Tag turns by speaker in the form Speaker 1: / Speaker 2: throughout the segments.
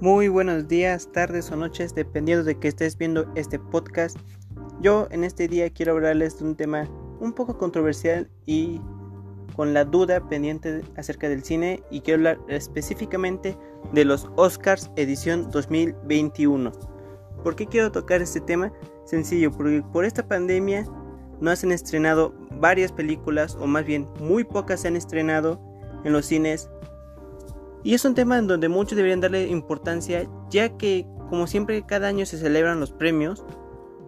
Speaker 1: Muy buenos días, tardes o noches, dependiendo de que estés viendo este podcast. Yo en este día quiero hablarles de un tema un poco controversial y con la duda pendiente acerca del cine y quiero hablar específicamente de los Oscars edición 2021. ¿Por qué quiero tocar este tema? Sencillo, porque por esta pandemia no se han estrenado varias películas o más bien muy pocas se han estrenado en los cines y es un tema en donde muchos deberían darle importancia, ya que como siempre cada año se celebran los premios,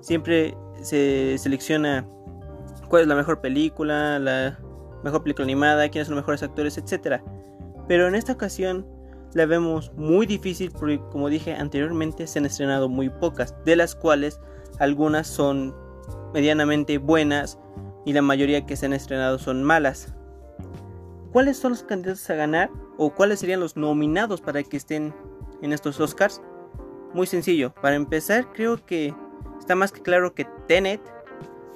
Speaker 1: siempre se selecciona cuál es la mejor película, la mejor película animada, quiénes son los mejores actores, etc. Pero en esta ocasión la vemos muy difícil porque como dije anteriormente se han estrenado muy pocas, de las cuales algunas son medianamente buenas y la mayoría que se han estrenado son malas. ¿Cuáles son los candidatos a ganar? ¿O cuáles serían los nominados para que estén en estos Oscars? Muy sencillo. Para empezar, creo que está más que claro que Tenet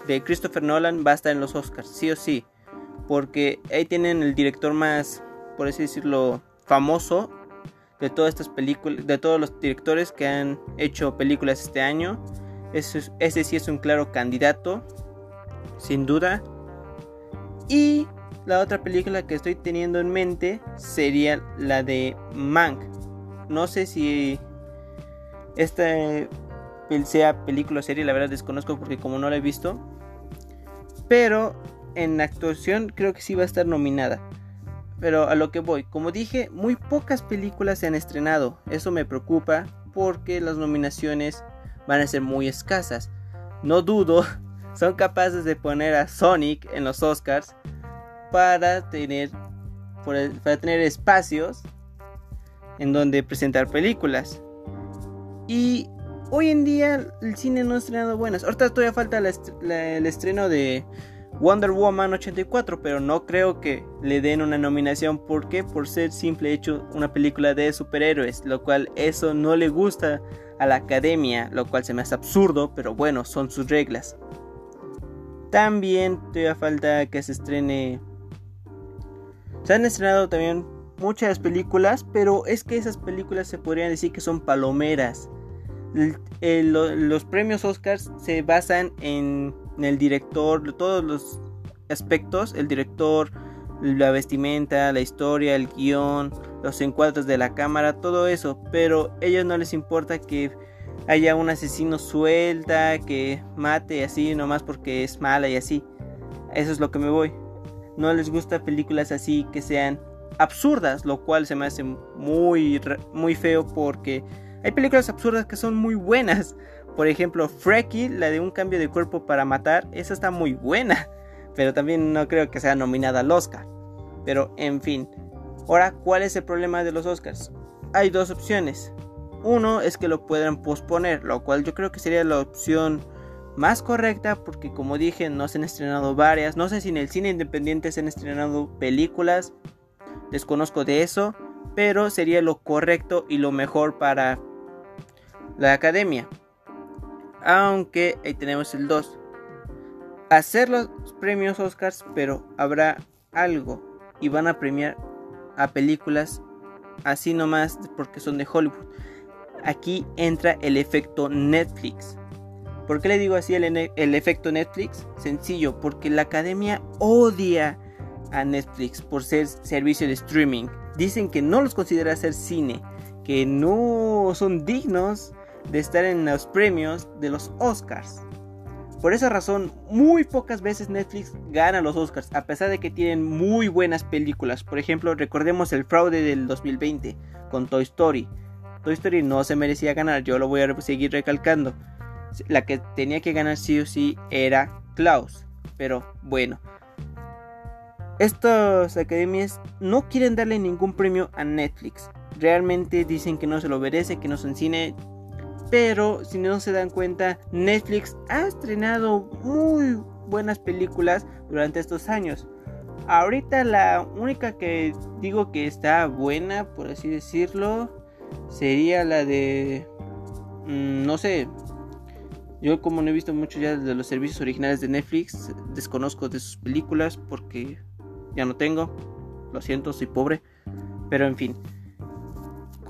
Speaker 1: de Christopher Nolan va a estar en los Oscars, sí o sí. Porque ahí tienen el director más, por así decirlo, famoso de todas estas películas, de todos los directores que han hecho películas este año. Ese, ese sí es un claro candidato, sin duda. Y la otra película que estoy teniendo en mente sería la de Mank. No sé si esta sea película o serie, la verdad desconozco porque como no la he visto. Pero en actuación creo que sí va a estar nominada. Pero a lo que voy, como dije, muy pocas películas se han estrenado. Eso me preocupa porque las nominaciones van a ser muy escasas. No dudo, son capaces de poner a Sonic en los Oscars para tener, para tener espacios en donde presentar películas. Y hoy en día el cine no ha estrenado buenas. Ahorita todavía falta el estreno de Wonder Woman 84, pero no creo que le den una nominación porque por ser simple hecho una película de superhéroes, lo cual eso no le gusta a la academia, lo cual se me hace absurdo, pero bueno, son sus reglas. También todavía falta que se estrene se han estrenado también muchas películas, pero es que esas películas se podrían decir que son palomeras. los premios Oscars se basan en, el director, todos los aspectos, el director, la vestimenta, la historia, el guion, los encuadres de la cámara, todo eso, pero a ellos no les importa que haya un asesino suelta, que mate así nomás porque es mala y así. Eso es lo que me voy no les gusta películas así que sean absurdas, lo cual se me hace muy, muy feo porque hay películas absurdas que son muy buenas. Por ejemplo, Freaky, la de un cambio de cuerpo para matar, esa está muy buena, pero también no creo que sea nominada al Oscar. Pero en fin, ahora, ¿cuál es el problema de los Oscars? Hay dos opciones. Uno es que lo puedan posponer, lo cual yo creo que sería la opción más correcta porque como dije no se han estrenado varias. No sé si en el cine independiente se han estrenado películas. Desconozco de eso. Pero sería lo correcto y lo mejor para la academia. Aunque ahí tenemos el 2. Hacer los premios Oscars pero habrá algo. Y van a premiar a películas así nomás porque son de Hollywood. Aquí entra el efecto Netflix. ¿Por qué le digo así el, efecto Netflix? Sencillo, porque la academia odia a Netflix por ser servicio de streaming. Dicen que no los considera ser cine, que no son dignos de estar en los premios de los Oscars. Por esa razón, muy pocas veces Netflix gana los Oscars, a pesar de que tienen muy buenas películas. Por ejemplo, recordemos el fraude del 2020 con Toy Story. Toy Story no se merecía ganar, yo lo voy a seguir recalcando la que tenía que ganar sí o sí era Klaus. Pero bueno, estas academias no quieren darle ningún premio a Netflix. Realmente dicen que no se lo merece, que no son cine. Pero si no se dan cuenta, Netflix ha estrenado muy buenas películas durante estos años. Ahorita la única que digo que está buena, por así decirlo, sería la de... Mm, no sé, yo como no he visto mucho ya de los servicios originales de Netflix, desconozco de sus películas porque ya no tengo. Lo siento, soy pobre. Pero en fin.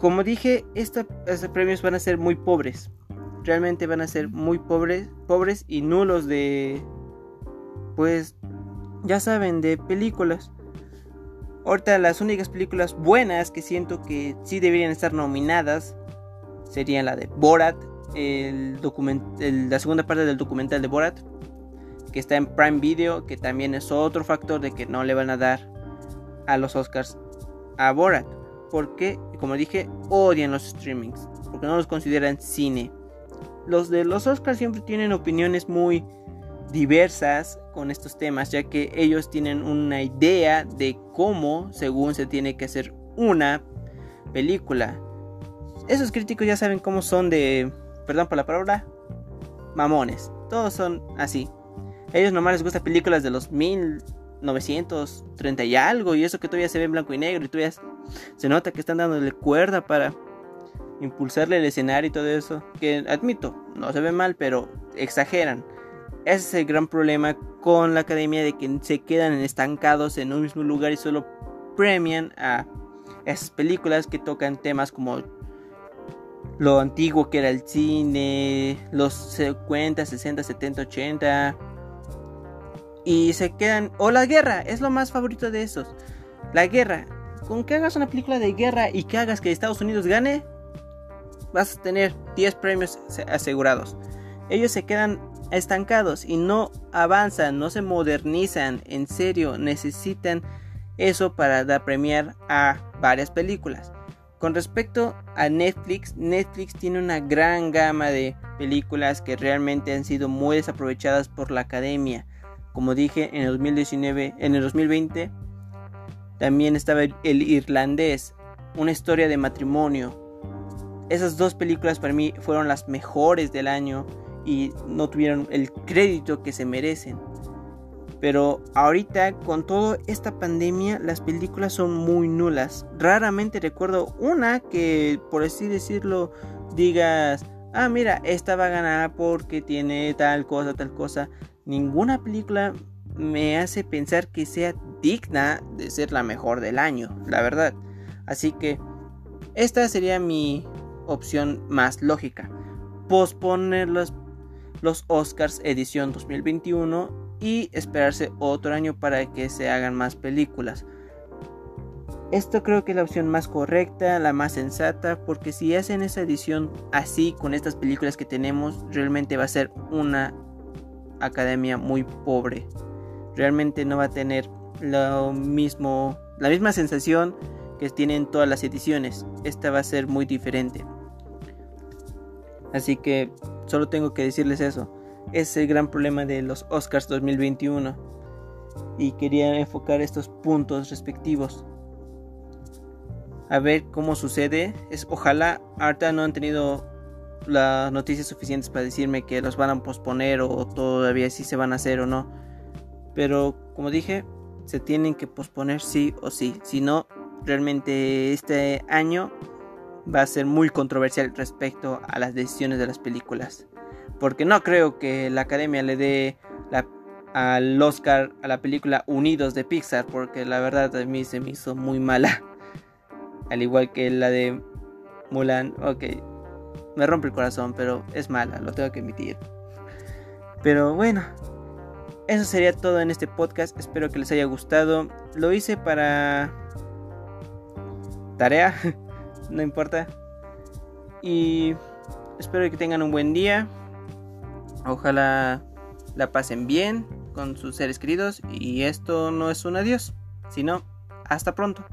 Speaker 1: como dije, estos premios van a ser muy pobres. Realmente van a ser muy pobres, pobres y nulos de, pues, ya saben, de películas. Ahorita las únicas películas buenas que siento que sí deberían estar nominadas serían la de Borat, el la segunda parte del documental de Borat, que está en Prime Video, que también es otro factor de que no le van a dar a los Oscars a Borat, porque, como dije, odian los streamings, porque no los consideran cine. Los de los Oscars siempre tienen opiniones muy diversas con estos temas, ya que ellos tienen una idea de cómo, según se tiene que hacer una película. Esos críticos ya saben cómo son de, perdón por la palabra, mamones. Todos son así. A ellos nomás les gustan películas de los 1930 y algo, y eso que todavía se ve en blanco y negro, y todavía se nota que están dándole cuerda para impulsarle el escenario y todo eso. Que admito, no se ve mal, pero exageran. Ese es el gran problema con la academia de que se quedan estancados en un mismo lugar y solo premian a esas películas que tocan temas como lo antiguo que era el cine, los 50, 60, 70, 80. Y se quedan... O la guerra, es lo más favorito de esos. La guerra. Con que hagas una película de guerra y que hagas que Estados Unidos gane, vas a tener 10 premios asegurados. Ellos se quedan estancados y no avanzan, no se modernizan. En serio, necesitan eso para premiar a varias películas. Con respecto a Netflix, Netflix tiene una gran gama de películas que realmente han sido muy desaprovechadas por la academia. Como dije, en el 2019, en el 2020 también estaba El Irlandés, una historia de matrimonio. Esas dos películas para mí fueron las mejores del año y no tuvieron el crédito que se merecen. Pero ahorita con toda esta pandemia las películas son muy nulas. Raramente recuerdo una que por así decirlo digas, ah mira, esta va a ganar porque tiene tal cosa, tal cosa. Ninguna película me hace pensar que sea digna de ser la mejor del año, la verdad. Así que esta sería mi opción más lógica. Posponer las los Oscars edición 2021 y esperarse otro año para que se hagan más películas. Esto creo que es la opción más correcta, la más sensata, porque si hacen esa edición así con estas películas que tenemos, realmente va a ser una academia muy pobre. Realmente no va a tener lo mismo, la misma sensación que tienen todas las ediciones. Esta va a ser muy diferente. Así que solo tengo que decirles eso. Es el gran problema de los Oscars 2021. Y quería enfocar estos puntos respectivos. A ver cómo sucede. Es, ojalá ahorita no han tenido las noticias suficientes para decirme que los van a posponer o todavía sí se van a hacer o no. Pero como dije, se tienen que posponer sí o sí. Si no, realmente este año va a ser muy controversial respecto a las decisiones de las películas. Porque no creo que la academia le dé al Oscar a la película Unidos de Pixar, porque la verdad a mí se me hizo muy mala. Al igual que la de Mulan, ok, me rompe el corazón, pero es mala, lo tengo que admitir. Pero bueno, eso sería todo en este podcast, espero que les haya gustado. Lo hice para tarea no importa. Y espero que tengan un buen día. Ojalá la pasen bien con sus seres queridos. Y esto no es un adiós, sino hasta pronto.